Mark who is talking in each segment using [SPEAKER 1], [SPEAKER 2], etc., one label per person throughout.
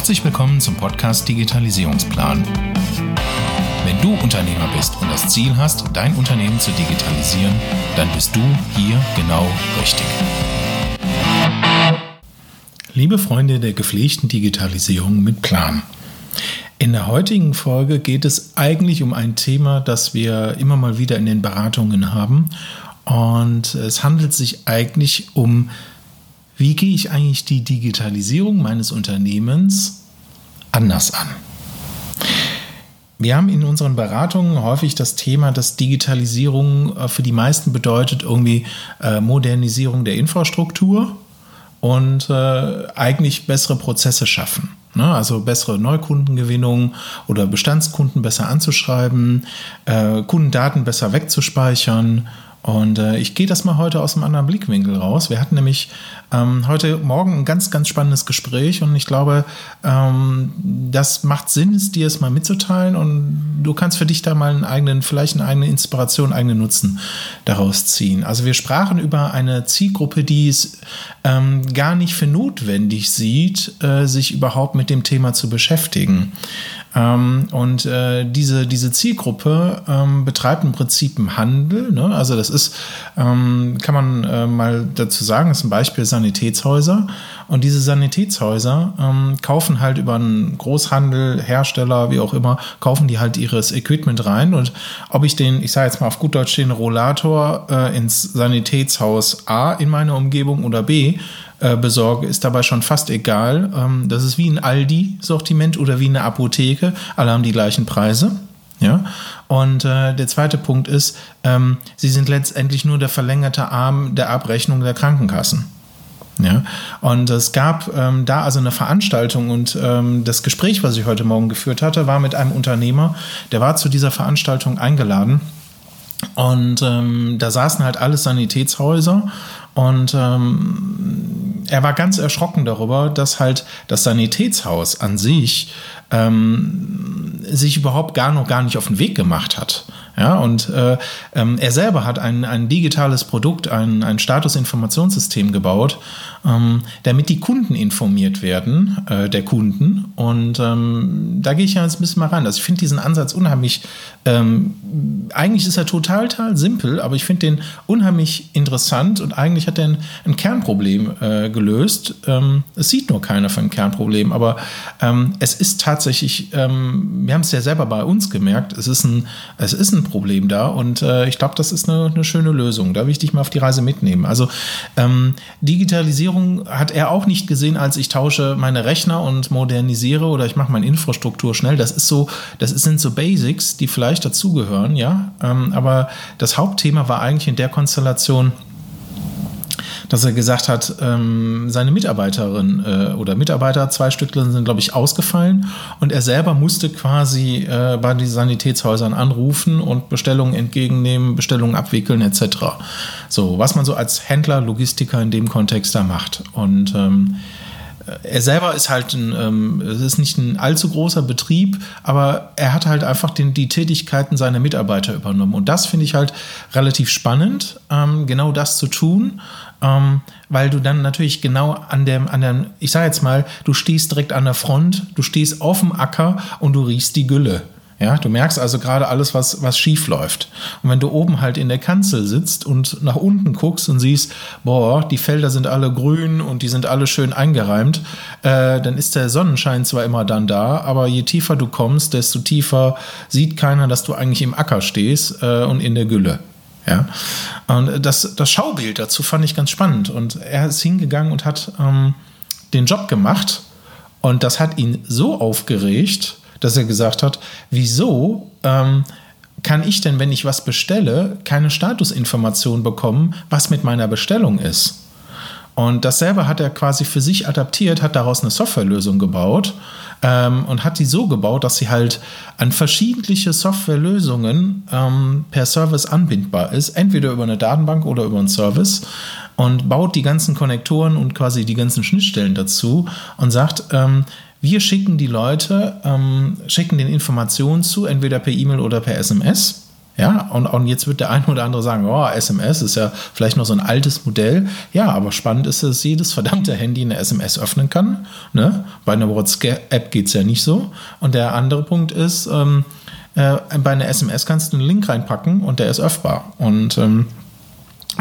[SPEAKER 1] Herzlich willkommen zum Podcast Digitalisierungsplan. Wenn du Unternehmer bist und das Ziel hast, dein Unternehmen zu digitalisieren, dann bist du hier genau richtig. Liebe Freunde der gepflegten Digitalisierung mit Plan. In der heutigen Folge geht es eigentlich um ein Thema, das wir immer mal wieder in den Beratungen haben. Und es handelt sich eigentlich um wie gehe ich eigentlich die Digitalisierung meines Unternehmens anders an? Wir haben in unseren Beratungen häufig das Thema, dass Digitalisierung äh, für die meisten bedeutet irgendwie äh, Modernisierung der Infrastruktur und äh, eigentlich bessere Prozesse schaffen. Ne? Also bessere Neukundengewinnung oder Bestandskunden besser anzuschreiben, Kundendaten besser wegzuspeichern und äh, ich gehe das mal heute aus einem anderen Blickwinkel raus. Wir hatten nämlich ähm, heute Morgen ein ganz, ganz spannendes Gespräch und ich glaube, ähm, das macht Sinn, es dir es mal mitzuteilen und du kannst für dich da mal einen eigenen, vielleicht eine eigene Inspiration, einen eigenen Nutzen daraus ziehen. Also wir sprachen über eine Zielgruppe, die es ähm, gar nicht für notwendig sieht, äh, sich überhaupt mit dem Thema zu beschäftigen. Ähm, und äh, diese, diese Zielgruppe ähm, betreibt im Prinzip einen Handel. Ne? Also das ist, ähm, kann man äh, mal dazu sagen, ist ein Beispiel Sanitätshäuser. Und diese Sanitätshäuser ähm, kaufen halt über einen Großhandel, Hersteller, wie auch immer, kaufen die halt ihres Equipment rein. Und ob ich den, ich sage jetzt mal auf gut Deutsch, den Rollator äh, ins Sanitätshaus A in meiner Umgebung oder B äh, besorge, ist dabei schon fast egal. Ähm, das ist wie ein Aldi-Sortiment oder wie eine Apotheke. Alle haben die gleichen Preise. Ja? Und äh, der zweite Punkt ist, ähm, sie sind letztendlich nur der verlängerte Arm der Abrechnung der Krankenkassen. Ja, und es gab ähm, da also eine Veranstaltung und ähm, das Gespräch, was ich heute Morgen geführt hatte, war mit einem Unternehmer, der war zu dieser Veranstaltung eingeladen. Und ähm, da saßen halt alle Sanitätshäuser und ähm, er war ganz erschrocken darüber, dass halt das Sanitätshaus an sich ähm, sich überhaupt gar noch gar nicht auf den Weg gemacht hat. Ja, und äh, ähm, er selber hat ein, ein digitales Produkt, ein, ein Statusinformationssystem gebaut, ähm, damit die Kunden informiert werden, äh, der Kunden. Und ähm, da gehe ich ja jetzt ein bisschen mal rein. Also ich finde diesen Ansatz unheimlich, ähm, eigentlich ist er total, total simpel, aber ich finde den unheimlich interessant und eigentlich hat er ein, ein Kernproblem äh, gelöst. Ähm, es sieht nur keiner von Kernproblem, aber es ist tatsächlich, wir haben es ja selber bei uns gemerkt, es ist ein, es ist ein Problem da und äh, ich glaube, das ist eine, eine, schöne Lösung. Da will ich dich mal auf die Reise mitnehmen. Also ähm, Digitalisierung hat er auch nicht gesehen, als ich tausche meine Rechner und modernisiere oder ich mache meine Infrastruktur schnell. Das ist so, das sind so Basics, die vielleicht dazugehören, ja. Ähm, aber das Hauptthema war eigentlich in der Konstellation, dass er gesagt hat, ähm, seine Mitarbeiterin äh, oder Mitarbeiter, zwei Stück sind, glaube ich, ausgefallen und er selber musste quasi äh, bei den Sanitätshäusern anrufen und Bestellungen entgegennehmen, Bestellungen abwickeln etc. So, was man so als Händler, Logistiker in dem Kontext da macht. Und ähm, er selber ist halt ein, ähm, es ist nicht ein allzu großer Betrieb, aber er hat halt einfach den, die Tätigkeiten seiner Mitarbeiter übernommen. Und das finde ich halt relativ spannend, ähm, genau das zu tun ähm, weil du dann natürlich genau an dem, an dem, ich sage jetzt mal, du stehst direkt an der Front, du stehst auf dem Acker und du riechst die Gülle. Ja, du merkst also gerade alles, was, was schief läuft. Und wenn du oben halt in der Kanzel sitzt und nach unten guckst und siehst, boah, die Felder sind alle grün und die sind alle schön eingereimt, äh, dann ist der Sonnenschein zwar immer dann da, aber je tiefer du kommst, desto tiefer sieht keiner, dass du eigentlich im Acker stehst äh, und in der Gülle. Ja. Und das, das Schaubild dazu fand ich ganz spannend. Und er ist hingegangen und hat ähm, den Job gemacht. Und das hat ihn so aufgeregt, dass er gesagt hat, wieso ähm, kann ich denn, wenn ich was bestelle, keine Statusinformation bekommen, was mit meiner Bestellung ist? Und dasselbe hat er quasi für sich adaptiert, hat daraus eine Softwarelösung gebaut ähm, und hat die so gebaut, dass sie halt an verschiedene Softwarelösungen ähm, per Service anbindbar ist, entweder über eine Datenbank oder über einen Service und baut die ganzen Konnektoren und quasi die ganzen Schnittstellen dazu und sagt, ähm, wir schicken die Leute, ähm, schicken den Informationen zu, entweder per E-Mail oder per SMS Ja, und, und jetzt wird der eine oder andere sagen, oh, SMS ist ja vielleicht noch so ein altes Modell. Ja, aber spannend ist, dass jedes verdammte Handy eine SMS öffnen kann. Ne? Bei einer WhatsApp geht es ja nicht so. Und der andere Punkt ist, ähm, äh, bei einer SMS kannst du einen Link reinpacken und der ist öffbar. Und ähm,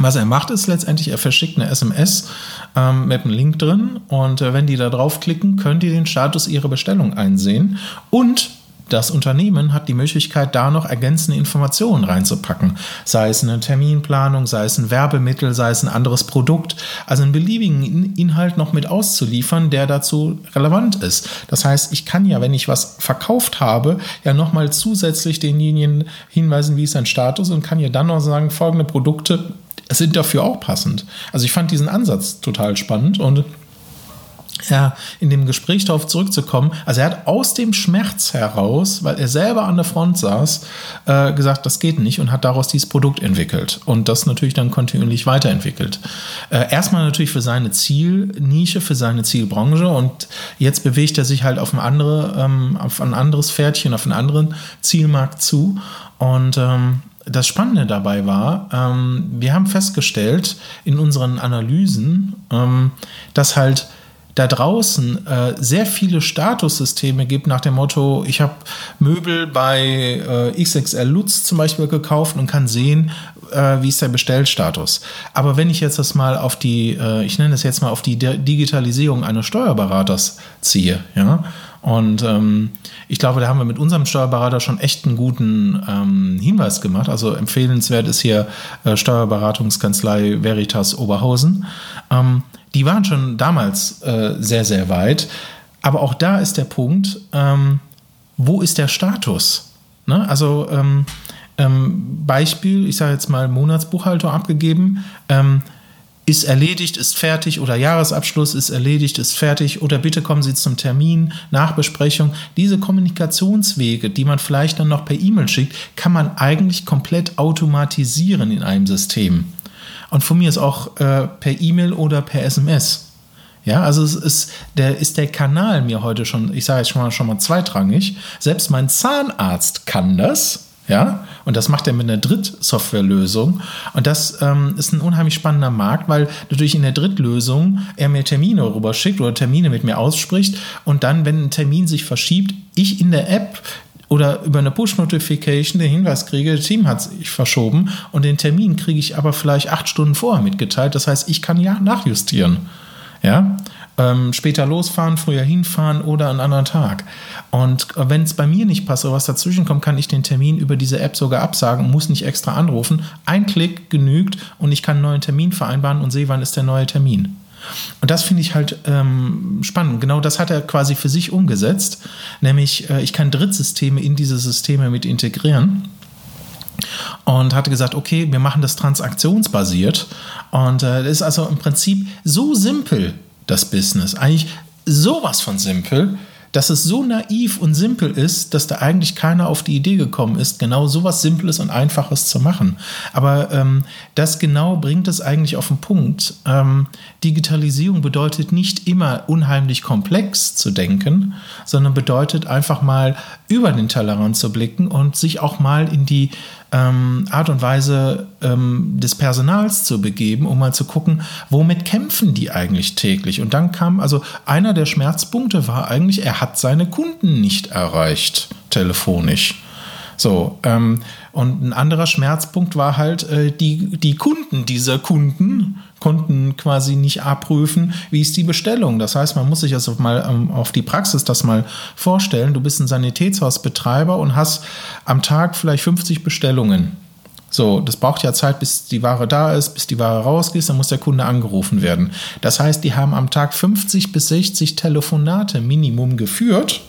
[SPEAKER 1] was er macht, ist letztendlich, er verschickt eine SMS ähm, mit einem Link drin und äh, wenn die da draufklicken, könnt ihr den Status ihrer Bestellung einsehen und das Unternehmen hat die Möglichkeit, da noch ergänzende Informationen reinzupacken. Sei es eine Terminplanung, sei es ein Werbemittel, sei es ein anderes Produkt. Also einen beliebigen Inhalt noch mit auszuliefern, der dazu relevant ist. Das heißt, ich kann ja, wenn ich was verkauft habe, ja nochmal zusätzlich denjenigen hinweisen, wie ist sein Status und kann ja dann noch sagen, folgende Produkte sind dafür auch passend. Also ich fand diesen Ansatz total spannend und ja, in dem Gespräch darauf zurückzukommen, also er hat aus dem Schmerz heraus, weil er selber an der Front saß, äh, gesagt, das geht nicht und hat daraus dieses Produkt entwickelt und das natürlich dann kontinuierlich weiterentwickelt. Äh, erstmal natürlich für seine Zielnische, für seine Zielbranche und jetzt bewegt er sich halt auf ein, andere, ähm, auf ein anderes Pferdchen, auf einen anderen Zielmarkt zu und ähm, das Spannende dabei war, ähm, wir haben festgestellt in unseren Analysen, ähm, dass halt da draußen äh, sehr viele Statussysteme gibt nach dem Motto, ich habe Möbel bei äh, XXL Lutz zum Beispiel gekauft und kann sehen, äh, wie ist der Bestellstatus. Aber wenn ich jetzt das mal auf die, äh, ich nenne das jetzt mal auf die Digitalisierung eines Steuerberaters ziehe, ja, und ähm, ich glaube, da haben wir mit unserem Steuerberater schon echt einen guten ähm, Hinweis gemacht. Also empfehlenswert ist hier äh, Steuerberatungskanzlei Veritas Oberhausen. Ähm, die waren schon damals äh, sehr, sehr weit. Aber auch da ist der Punkt, ähm, wo ist der Status? Ne? Also ähm, ähm, Beispiel, ich sage jetzt mal Monatsbuchhaltung abgegeben, ist erledigt, ist fertig oder Jahresabschluss ist erledigt, ist fertig oder bitte kommen Sie zum Termin, Nachbesprechung. Diese Kommunikationswege, die man vielleicht dann noch per E-Mail schickt, kann man eigentlich komplett automatisieren in einem System. Und von mir ist auch äh, per E-Mail oder per SMS. Ja, also es ist der, ist der Kanal mir heute schon, ich sage jetzt schon mal, schon mal zweitrangig. Selbst mein Zahnarzt kann das. Ja, und das macht er mit einer Drittsoftwarelösung. Und das ähm, ist ein unheimlich spannender Markt, weil natürlich in der Drittlösung er mir Termine rüberschickt oder Termine mit mir ausspricht. Und dann, wenn ein Termin sich verschiebt, ich in der App oder über eine Push-Notification den Hinweis kriege, das Team hat sich verschoben und den Termin kriege ich aber vielleicht acht Stunden vorher mitgeteilt. Das heißt, ich kann ja nachjustieren. Ja, ähm, später losfahren, früher hinfahren oder einen anderen Tag. Und wenn es bei mir nicht passt oder was dazwischen kommt, kann ich den Termin über diese App sogar absagen, muss nicht extra anrufen. Ein Klick genügt und ich kann einen neuen Termin vereinbaren und sehe, wann ist der neue Termin. Und das finde ich halt ähm, spannend. Genau das hat er quasi für sich umgesetzt, nämlich äh, ich kann Drittsysteme in diese Systeme mit integrieren und hatte gesagt, okay, wir machen das transaktionsbasiert und äh, ist also im Prinzip so simpel, das Business. Eigentlich sowas von simpel, dass es so naiv und simpel ist, dass da eigentlich keiner auf die Idee gekommen ist, genau so was Simples und Einfaches zu machen. Aber ähm, das genau bringt es eigentlich auf den Punkt. Ähm, Digitalisierung bedeutet nicht immer unheimlich komplex zu denken, sondern bedeutet einfach mal über den Tellerrand zu blicken und sich auch mal in die ähm, Art und Weise ähm, des Personals zu begeben, um mal zu gucken, womit kämpfen die eigentlich täglich. Und dann kam, also einer der Schmerzpunkte war eigentlich, er hat seine Kunden nicht erreicht, telefonisch. So, ähm, und ein anderer Schmerzpunkt war halt, äh, die, die Kunden dieser Kunden konnten quasi nicht abprüfen, wie ist die Bestellung. Das heißt, man muss sich also mal ähm, auf die Praxis das mal vorstellen. Du bist ein Sanitätshausbetreiber und hast am Tag vielleicht 50 Bestellungen. So, das braucht ja Zeit, bis die Ware da ist, bis die Ware rausgeht, dann muss der Kunde angerufen werden. Das heißt, die haben am Tag 50 bis 60 Telefonate Minimum geführt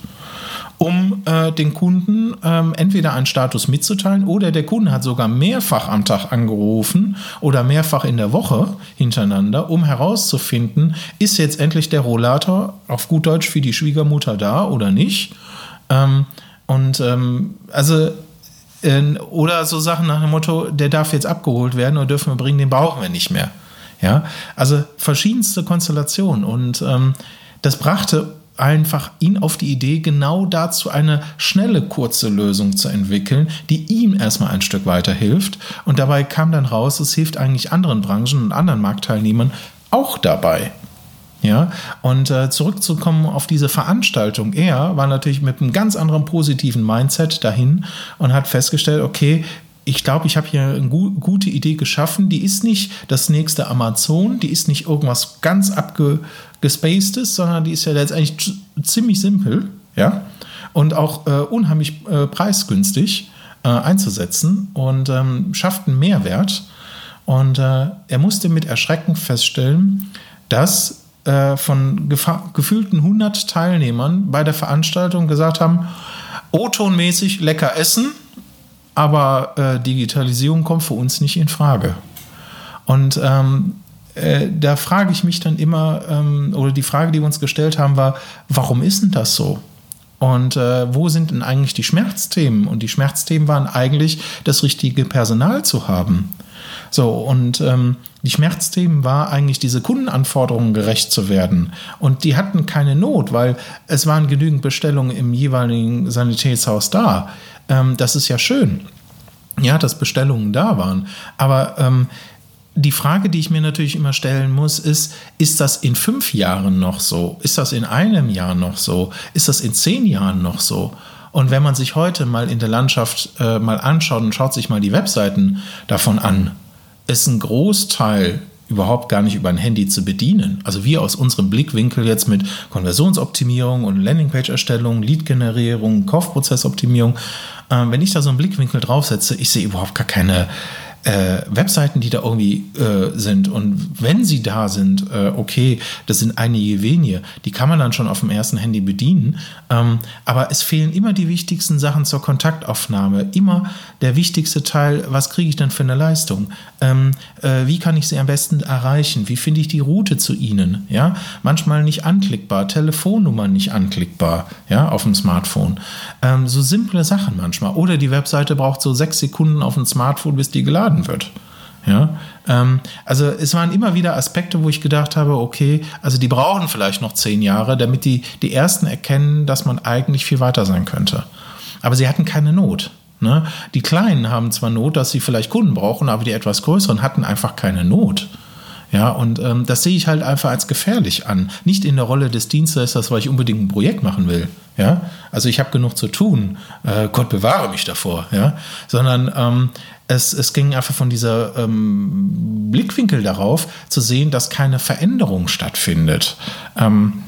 [SPEAKER 1] um äh, den Kunden ähm, entweder einen Status mitzuteilen oder der Kunde hat sogar mehrfach am Tag angerufen oder mehrfach in der Woche hintereinander, um herauszufinden, ist jetzt endlich der Rollator auf gut Deutsch für die Schwiegermutter da oder nicht. Ähm, und ähm, also äh, oder so Sachen nach dem Motto, der darf jetzt abgeholt werden oder dürfen wir bringen, den brauchen wir nicht mehr. Ja, also verschiedenste Konstellationen und ähm, das brachte einfach ihn auf die Idee, genau dazu eine schnelle, kurze Lösung zu entwickeln, die ihm erstmal ein Stück weiterhilft. Und dabei kam dann raus, es hilft eigentlich anderen Branchen und anderen Marktteilnehmern auch dabei. Ja, und äh, zurückzukommen auf diese Veranstaltung. Er war natürlich mit einem ganz anderen positiven Mindset dahin und hat festgestellt, okay, ich glaube, ich habe hier eine gu gute Idee geschaffen. Die ist nicht das nächste Amazon, die ist nicht irgendwas ganz abgespacedes, sondern die ist ja letztendlich ziemlich simpel, ja, und auch äh, unheimlich äh, preisgünstig äh, einzusetzen und ähm, schafft einen Mehrwert. Und äh, er musste mit Erschrecken feststellen, dass äh, von gefühlten 100 Teilnehmern bei der Veranstaltung gesagt haben, O-Ton-mäßig lecker essen, aber äh, Digitalisierung kommt für uns nicht in Frage. Und ähm, äh, da frage ich mich dann immer, ähm, oder die Frage, die wir uns gestellt haben, war, warum ist denn das so? Und äh, wo sind denn eigentlich die Schmerzthemen? Und die Schmerzthemen waren eigentlich, das richtige Personal zu haben. So, und ähm, die Schmerzthemen war eigentlich, diese Kundenanforderungen gerecht zu werden. Und die hatten keine Not, weil es waren genügend Bestellungen im jeweiligen Sanitätshaus da. Ähm, das ist ja schön. Ja, dass Bestellungen da waren. Aber ähm, die Frage, die ich mir natürlich immer stellen muss, ist, ist das in fünf Jahren noch so? Ist das in einem Jahr noch so? Ist das in zehn Jahren noch so? Und wenn man sich heute mal in der Landschaft äh, mal anschaut und schaut sich mal die Webseiten davon an, ist ein Großteil überhaupt gar nicht über ein Handy zu bedienen. Also wir aus unserem Blickwinkel jetzt mit Konversionsoptimierung und Landingpage-Erstellung, Lead-Generierung, Kaufprozessoptimierung, wenn ich da so einen Blickwinkel draufsetze, ich sehe überhaupt gar keine äh, Webseiten, die da irgendwie äh, sind. Und wenn sie da sind, äh, okay, das sind einige wenige, die kann man dann schon auf dem ersten Handy bedienen. Ähm, aber es fehlen immer die wichtigsten Sachen zur Kontaktaufnahme. Immer der wichtigste Teil, was kriege ich denn für eine Leistung? Ähm, äh, wie kann ich sie am besten erreichen? Wie finde ich die Route zu ihnen? Ja, manchmal nicht anklickbar, Telefonnummer nicht anklickbar, ja, auf dem Smartphone. Ähm, so simple Sachen manchmal. Oder die Webseite braucht so sechs Sekunden auf dem Smartphone, bis die geladen geladen wird. Ja, ähm, also es waren immer wieder Aspekte, wo ich gedacht habe, okay, also die brauchen vielleicht noch zehn Jahre, damit die, die ersten erkennen, dass man eigentlich viel weiter sein könnte. Aber sie hatten keine Not. Ne? Die Kleinen haben zwar Not, dass sie vielleicht Kunden brauchen, aber die etwas Größeren hatten einfach keine Not. Ja, und ähm, das sehe ich halt einfach als gefährlich an. Nicht in der Rolle des Dienstleisters, weil ich unbedingt ein Projekt machen will. Ja, also ich habe genug zu tun. Äh, Gott bewahre mich davor. Ja, sondern ähm, es, es ging einfach von dieser ähm, Blickwinkel darauf zu sehen, dass keine Veränderung stattfindet. Ähm,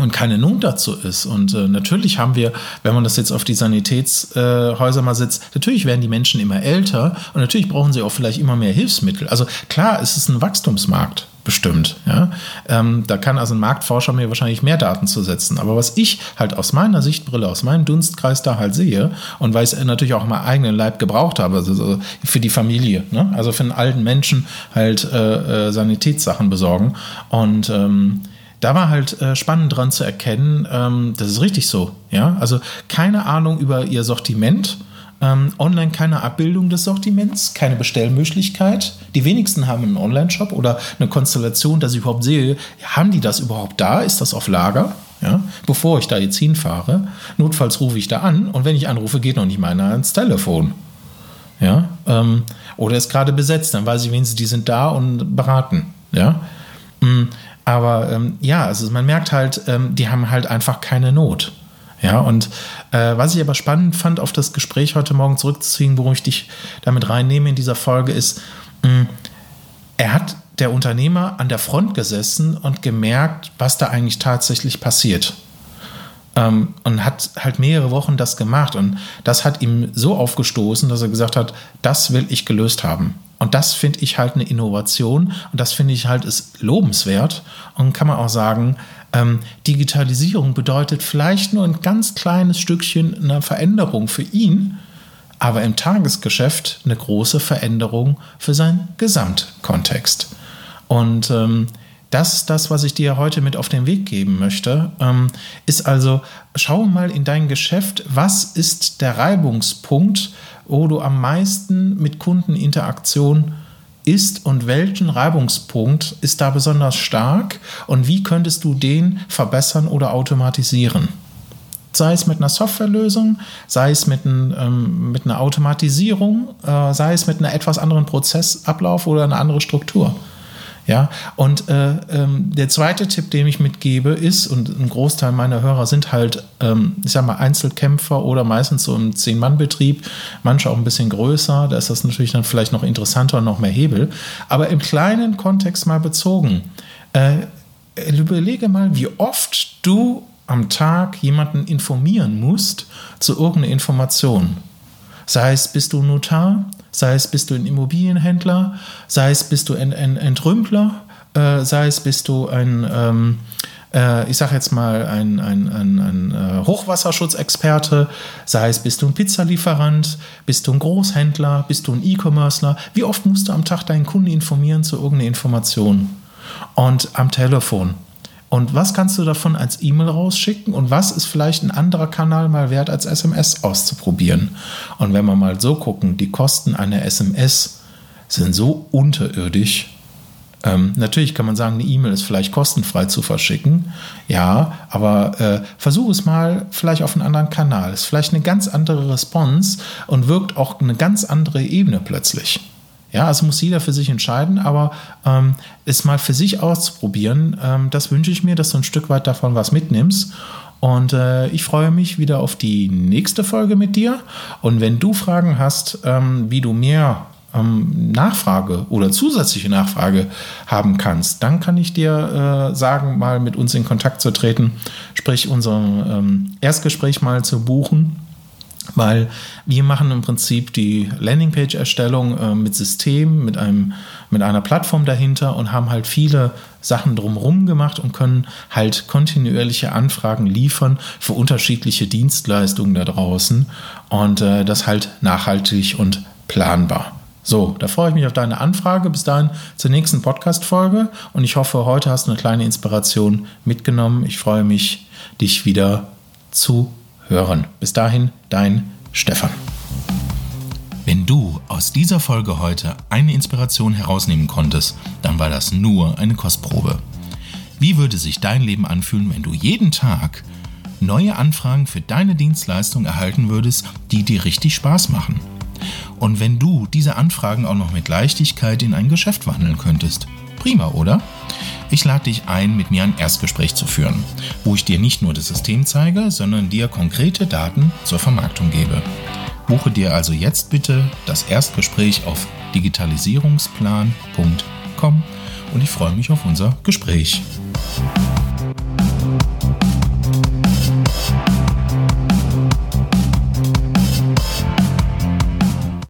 [SPEAKER 1] und keine Not dazu ist. Und äh, natürlich haben wir, wenn man das jetzt auf die Sanitätshäuser äh, mal setzt, natürlich werden die Menschen immer älter und natürlich brauchen sie auch vielleicht immer mehr Hilfsmittel. Also klar, es ist ein Wachstumsmarkt bestimmt. Ja? Ähm, da kann also ein Marktforscher mir wahrscheinlich mehr Daten zu setzen. Aber was ich halt aus meiner Sichtbrille, aus meinem Dunstkreis da halt sehe und weil ich es natürlich auch meinen eigenen Leib gebraucht habe, also so für die Familie, ne? also für einen alten Menschen halt äh, äh, Sanitätssachen besorgen und ähm, da war halt äh, spannend dran zu erkennen, ähm, das ist richtig so. Ja, also keine Ahnung über ihr Sortiment. Ähm, online keine Abbildung des Sortiments, keine Bestellmöglichkeit. Die wenigsten haben einen Online-Shop oder eine Konstellation, dass ich überhaupt sehe, haben die das überhaupt da? Ist das auf Lager? Ja, bevor ich da jetzt hinfahre. Notfalls rufe ich da an und wenn ich anrufe, geht noch nicht mal einer ans Telefon. Ja, ähm, oder ist gerade besetzt, dann weiß ich wenigstens, die sind da und beraten. Ja, mm, aber ähm, ja, also man merkt halt, ähm, die haben halt einfach keine Not. Ja, und äh, was ich aber spannend fand, auf das Gespräch heute Morgen zurückzuziehen, worum ich dich damit reinnehme in dieser Folge, ist, mh, mm, er hat der Unternehmer an der Front gesessen und gemerkt, was da eigentlich tatsächlich passiert. Ähm, und hat halt mehrere Wochen das gemacht. Und das hat ihm so aufgestoßen, dass er gesagt hat, das will ich gelöst haben. Und das finde ich halt eine Innovation und das finde ich halt ist lobenswert. Und kann man auch sagen, ähm, Digitalisierung bedeutet vielleicht nur ein ganz kleines Stückchen eine Veränderung für ihn, aber im Tagesgeschäft eine große Veränderung für seinen Gesamtkontext. Und ähm, das ist das, was ich dir heute mit auf den Weg geben möchte. Ähm, ist also, schau mal in dein Geschäft, was ist der Reibungspunkt, wo du am meisten mit Kundeninteraktion ist und welchen Reibungspunkt ist da besonders stark und wie könntest du den verbessern oder automatisieren? sei es mit einer Softwarelösung, sei es mit, ein, ähm, mit einer Automatisierung, äh, sei es mit einem etwas anderen Prozessablauf oder einer anderen Struktur. Ja, und äh, ähm, der zweite Tipp, den ich mitgebe, ist, und ein Großteil meiner Hörer sind halt, ähm, ich sag mal, Einzelkämpfer oder meistens so im Zehn-Mann-Betrieb, manche auch ein bisschen größer, da ist das natürlich dann vielleicht noch interessanter und noch mehr Hebel. Aber im kleinen Kontext mal bezogen, äh, überlege mal, wie oft du am Tag jemanden informieren musst zu irgendeiner Information. Sei es bist du Notar, sei es bist du ein Immobilienhändler, sei es bist du ein, ein Entrümpler, äh, sei es bist du ein, ähm, äh, ich sag jetzt mal, ein, ein, ein, ein äh, Hochwasserschutzexperte, sei es bist du ein Pizzalieferant, bist du ein Großhändler, bist du ein E-Commercer. Wie oft musst du am Tag deinen Kunden informieren zu irgendeiner Information? Und am Telefon. Und was kannst du davon als E-Mail rausschicken und was ist vielleicht ein anderer Kanal mal wert als SMS auszuprobieren? Und wenn wir mal so gucken, die Kosten einer SMS sind so unterirdisch. Ähm, natürlich kann man sagen, eine E-Mail ist vielleicht kostenfrei zu verschicken. Ja, aber äh, versuch es mal vielleicht auf einen anderen Kanal. Ist vielleicht eine ganz andere Response und wirkt auch eine ganz andere Ebene plötzlich. Ja, also muss jeder für sich entscheiden, aber ähm, es mal für sich auszuprobieren, ähm, das wünsche ich mir, dass du ein Stück weit davon was mitnimmst. Und äh, ich freue mich wieder auf die nächste Folge mit dir. Und wenn du Fragen hast, ähm, wie du mehr ähm, Nachfrage oder zusätzliche Nachfrage haben kannst, dann kann ich dir äh, sagen, mal mit uns in Kontakt zu treten, sprich unser ähm, Erstgespräch mal zu buchen weil wir machen im Prinzip die Landingpage-Erstellung äh, mit System, mit, einem, mit einer Plattform dahinter und haben halt viele Sachen drumherum gemacht und können halt kontinuierliche Anfragen liefern für unterschiedliche Dienstleistungen da draußen und äh, das halt nachhaltig und planbar. So, da freue ich mich auf deine Anfrage. Bis dahin zur nächsten Podcast-Folge und ich hoffe, heute hast du eine kleine Inspiration mitgenommen. Ich freue mich, dich wieder zu hören. Bis dahin, dein Stefan.
[SPEAKER 2] Wenn du aus dieser Folge heute eine Inspiration herausnehmen konntest, dann war das nur eine Kostprobe. Wie würde sich dein Leben anfühlen, wenn du jeden Tag neue Anfragen für deine Dienstleistung erhalten würdest, die dir richtig Spaß machen? Und wenn du diese Anfragen auch noch mit Leichtigkeit in ein Geschäft wandeln könntest? Prima, oder? Ich lade dich ein, mit mir ein Erstgespräch zu führen, wo ich dir nicht nur das System zeige, sondern dir konkrete Daten zur Vermarktung gebe. Buche dir also jetzt bitte das Erstgespräch auf digitalisierungsplan.com und ich freue mich auf unser Gespräch.